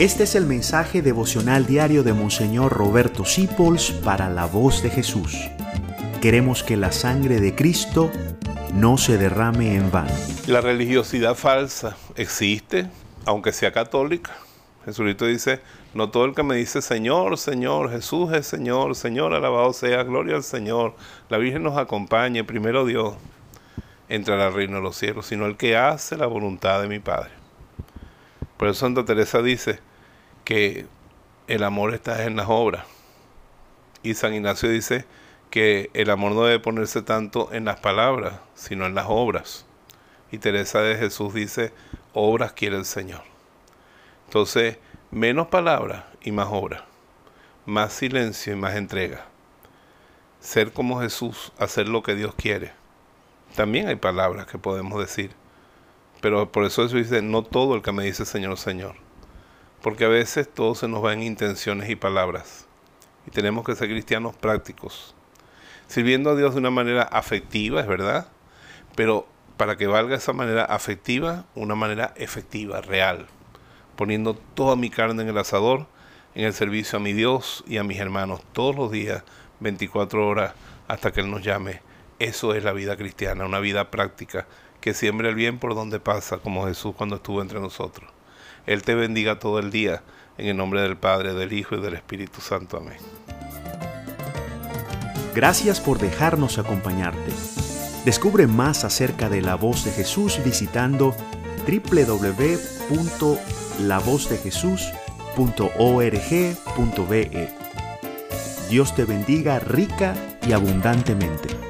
Este es el mensaje devocional diario de Monseñor Roberto Sipols para la voz de Jesús. Queremos que la sangre de Cristo no se derrame en vano. La religiosidad falsa existe, aunque sea católica. Jesucristo dice, no todo el que me dice Señor, Señor, Jesús es Señor, Señor, alabado sea, gloria al Señor, la Virgen nos acompañe, primero Dios, entrará al reino de los cielos, sino el que hace la voluntad de mi Padre. Por eso Santa Teresa dice, que el amor está en las obras. Y San Ignacio dice que el amor no debe ponerse tanto en las palabras, sino en las obras. Y Teresa de Jesús dice, obras quiere el Señor. Entonces, menos palabras y más obras. Más silencio y más entrega. Ser como Jesús, hacer lo que Dios quiere. También hay palabras que podemos decir. Pero por eso eso dice, no todo el que me dice Señor, Señor porque a veces todo se nos va en intenciones y palabras. Y tenemos que ser cristianos prácticos, sirviendo a Dios de una manera afectiva, es verdad, pero para que valga esa manera afectiva, una manera efectiva, real, poniendo toda mi carne en el asador, en el servicio a mi Dios y a mis hermanos todos los días, 24 horas, hasta que Él nos llame. Eso es la vida cristiana, una vida práctica, que siembra el bien por donde pasa, como Jesús cuando estuvo entre nosotros. Él te bendiga todo el día. En el nombre del Padre, del Hijo y del Espíritu Santo. Amén. Gracias por dejarnos acompañarte. Descubre más acerca de la voz de Jesús visitando www.lavozdejesús.org.be. Dios te bendiga rica y abundantemente.